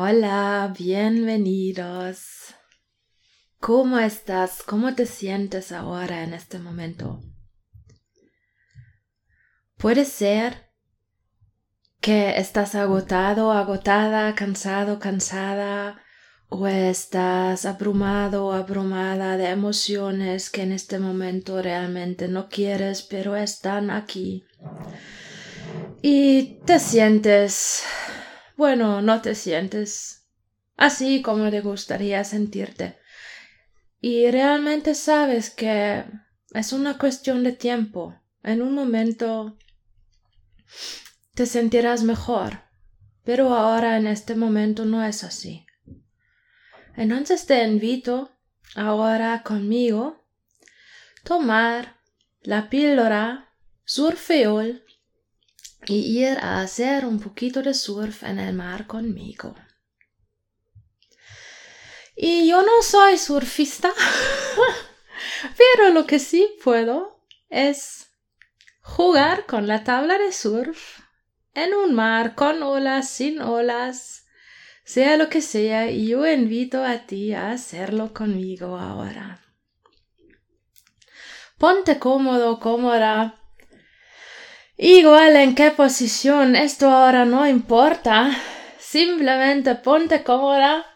Hola, bienvenidos. ¿Cómo estás? ¿Cómo te sientes ahora en este momento? Puede ser que estás agotado, agotada, cansado, cansada, o estás abrumado abrumada de emociones que en este momento realmente no quieres, pero están aquí. Y te sientes bueno, no te sientes así como te gustaría sentirte. Y realmente sabes que es una cuestión de tiempo. En un momento te sentirás mejor, pero ahora en este momento no es así. Entonces te invito ahora conmigo tomar la píldora surfeol y ir a hacer un poquito de surf en el mar conmigo. Y yo no soy surfista, pero lo que sí puedo es jugar con la tabla de surf en un mar con olas, sin olas, sea lo que sea, y yo invito a ti a hacerlo conmigo ahora. Ponte cómodo, cómoda, Igual en qué posición, esto ahora no importa. Simplemente ponte cómoda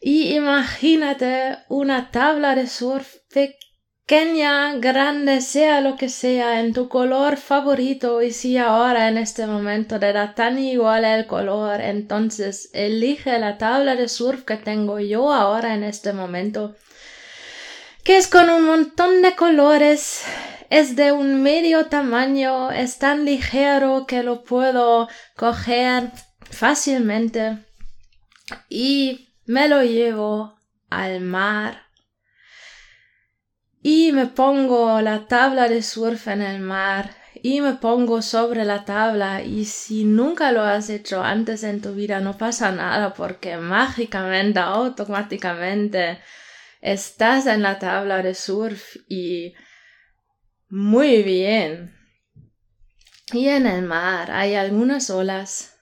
y imagínate una tabla de surf pequeña, grande, sea lo que sea, en tu color favorito y si ahora en este momento te da tan igual el color, entonces elige la tabla de surf que tengo yo ahora en este momento, que es con un montón de colores es de un medio tamaño, es tan ligero que lo puedo coger fácilmente. Y me lo llevo al mar. Y me pongo la tabla de surf en el mar. Y me pongo sobre la tabla. Y si nunca lo has hecho antes en tu vida no pasa nada porque mágicamente automáticamente estás en la tabla de surf y muy bien. Y en el mar hay algunas olas.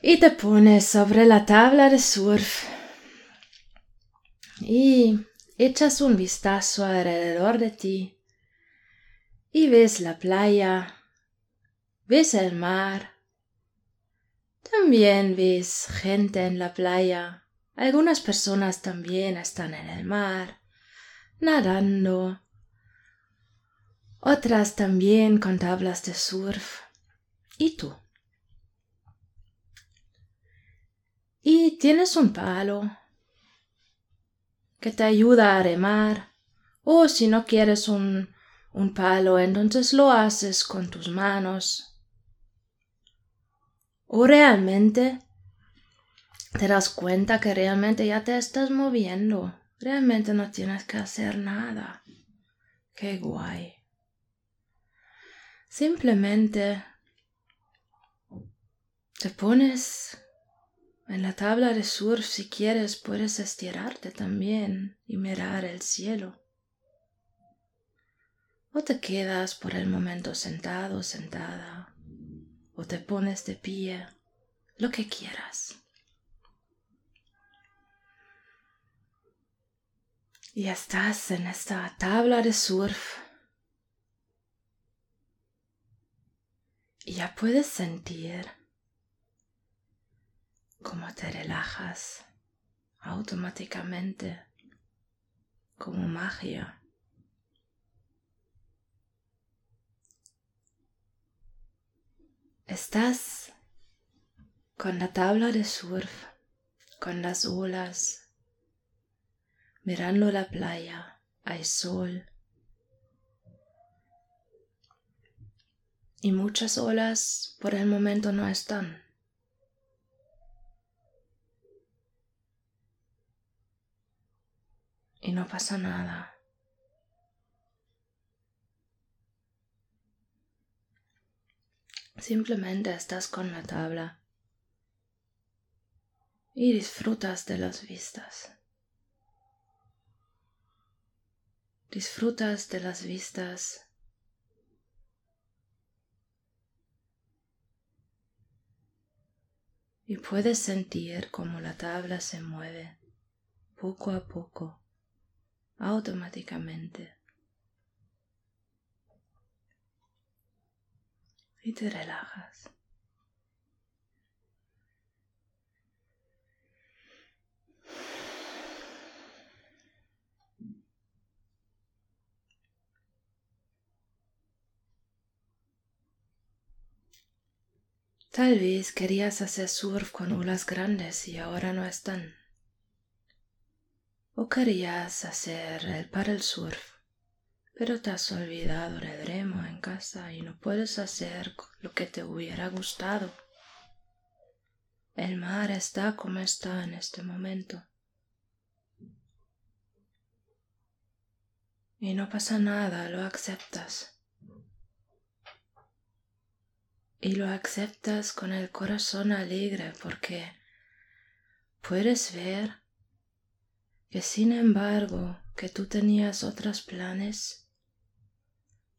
Y te pones sobre la tabla de surf. Y echas un vistazo alrededor de ti. Y ves la playa. Ves el mar. También ves gente en la playa. Algunas personas también están en el mar nadando. Otras también con tablas de surf. ¿Y tú? Y tienes un palo que te ayuda a remar. O si no quieres un, un palo, entonces lo haces con tus manos. O realmente te das cuenta que realmente ya te estás moviendo. Realmente no tienes que hacer nada. Qué guay. Simplemente te pones en la tabla de surf si quieres puedes estirarte también y mirar el cielo. O te quedas por el momento sentado, sentada, o te pones de pie, lo que quieras. Y estás en esta tabla de surf. Y ya puedes sentir cómo te relajas automáticamente, como magia. Estás con la tabla de surf, con las olas mirando la playa, hay sol. Y muchas olas por el momento no están. Y no pasa nada. Simplemente estás con la tabla y disfrutas de las vistas. Disfrutas de las vistas. y puedes sentir cómo la tabla se mueve poco a poco, automáticamente. Y te relajas. Tal vez querías hacer surf con olas grandes y ahora no están. O querías hacer el paddle surf, pero te has olvidado del remo en casa y no puedes hacer lo que te hubiera gustado. El mar está como está en este momento. Y no pasa nada, lo aceptas y lo aceptas con el corazón alegre porque puedes ver que sin embargo que tú tenías otros planes,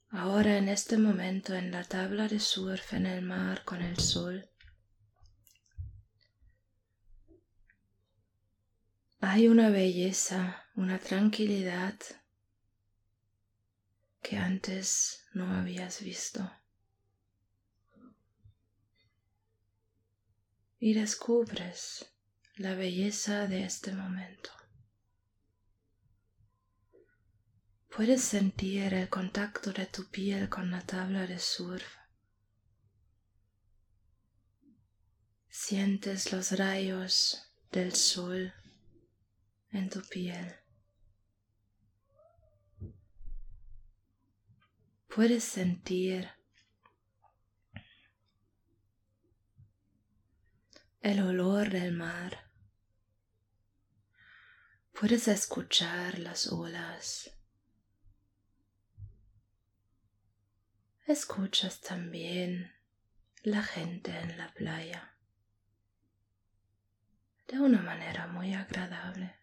ahora en este momento en la tabla de surf en el mar con el sol, hay una belleza, una tranquilidad que antes no habías visto. Y descubres la belleza de este momento. Puedes sentir el contacto de tu piel con la tabla de surf. Sientes los rayos del sol en tu piel. Puedes sentir el olor del mar. Puedes escuchar las olas. Escuchas también la gente en la playa de una manera muy agradable.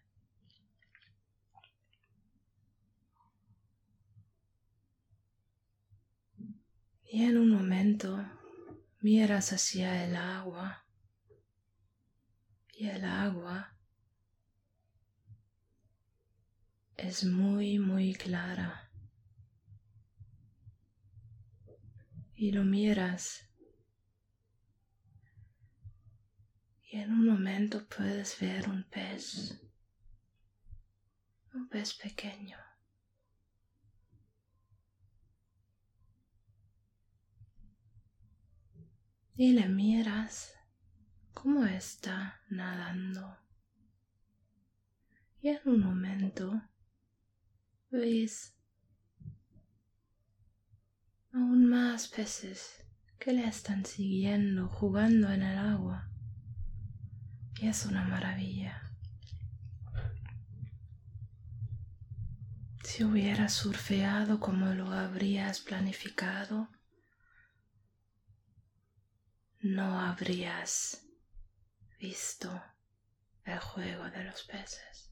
Y en un momento miras hacia el agua y el agua es muy, muy clara. Y lo miras y en un momento puedes ver un pez, un pez pequeño. Y le miras cómo está nadando. Y en un momento ves aún más peces que le están siguiendo, jugando en el agua. Y es una maravilla. Si hubieras surfeado como lo habrías planificado, no habrías visto el juego de los peces.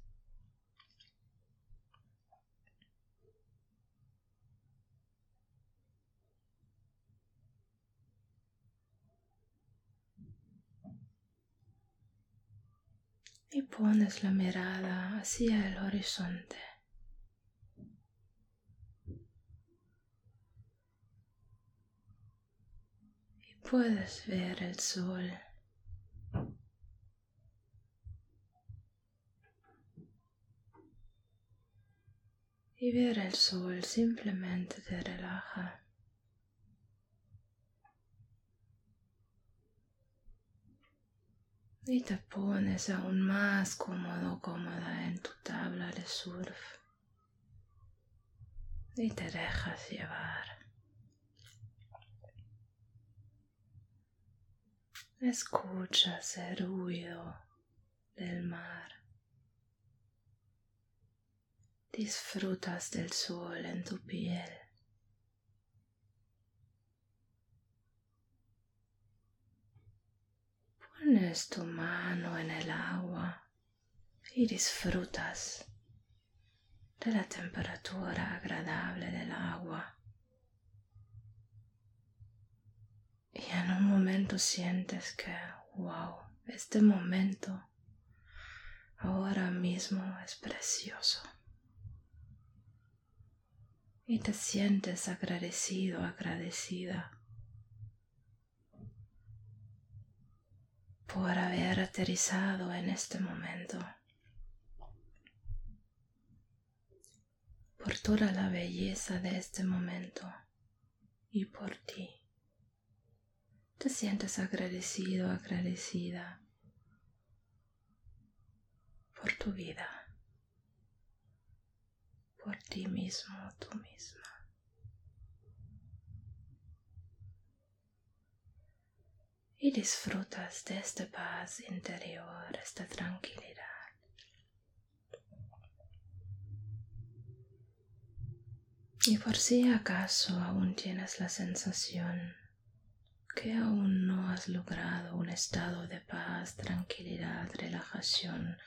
Y pones la mirada hacia el horizonte. Y puedes ver el sol y ver el sol simplemente te relaja. Y te pones aún más cómodo, cómoda en tu tabla de surf. Y te dejas llevar. Escuchas el ruido del mar. Disfrutas del sol en tu piel. Pones tu mano en el agua y disfrutas de la temperatura agradable del agua. Y en un momento sientes que, wow, Este momento ahora mismo es precioso. Y te sientes agradecido, agradecida por haber aterrizado en este momento. por toda la belleza de este momento y por ti. Te sientes agradecido, agradecida por tu vida, por ti mismo, tú misma. Y disfrutas de esta paz interior, esta tranquilidad. Y por si acaso aún tienes la sensación que aún no has logrado un estado de paz, tranquilidad, relajación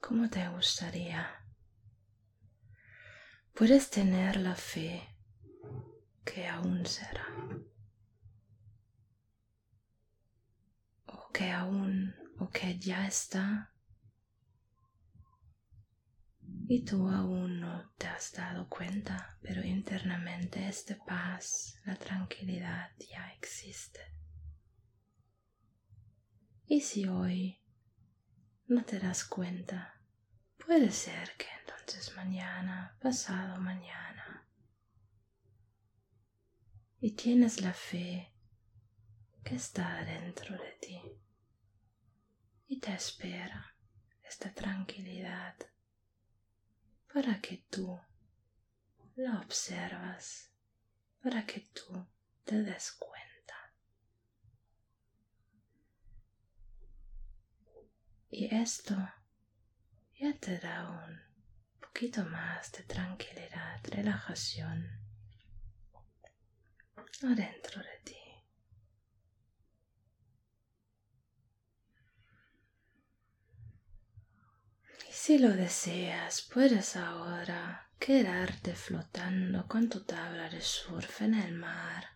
como te gustaría, puedes tener la fe que aún será. O que aún, o que ya está y tú aún no te has dado cuenta, pero internamente esta paz, la tranquilidad ya existe. Y si hoy no te das cuenta, puede ser que entonces mañana, pasado mañana, y tienes la fe que está dentro de ti y te espera esta tranquilidad para que tú la observas, para que tú te des cuenta. Y esto ya te da un poquito más de tranquilidad, relajación adentro de ti. Si lo deseas, puedes ahora quedarte flotando con tu tabla de surf en el mar,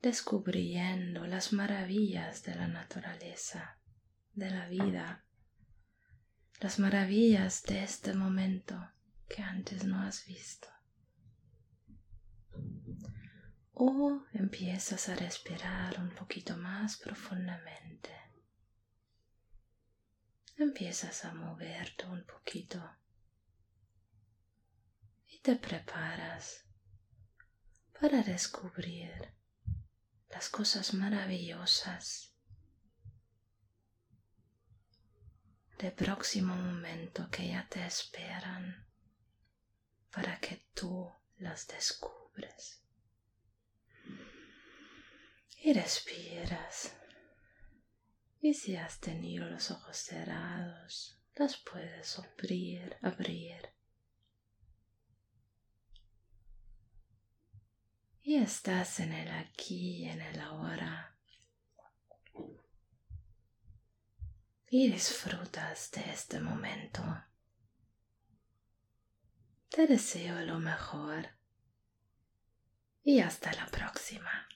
descubriendo las maravillas de la naturaleza, de la vida, las maravillas de este momento que antes no has visto. O empiezas a respirar un poquito más profundamente empiezas a moverte un poquito y te preparas para descubrir las cosas maravillosas del próximo momento que ya te esperan para que tú las descubres. Y respiras. Y si has tenido los ojos cerrados, los puedes abrir, abrir. Y estás en el aquí en el ahora. Y disfrutas de este momento. Te deseo lo mejor. Y hasta la próxima.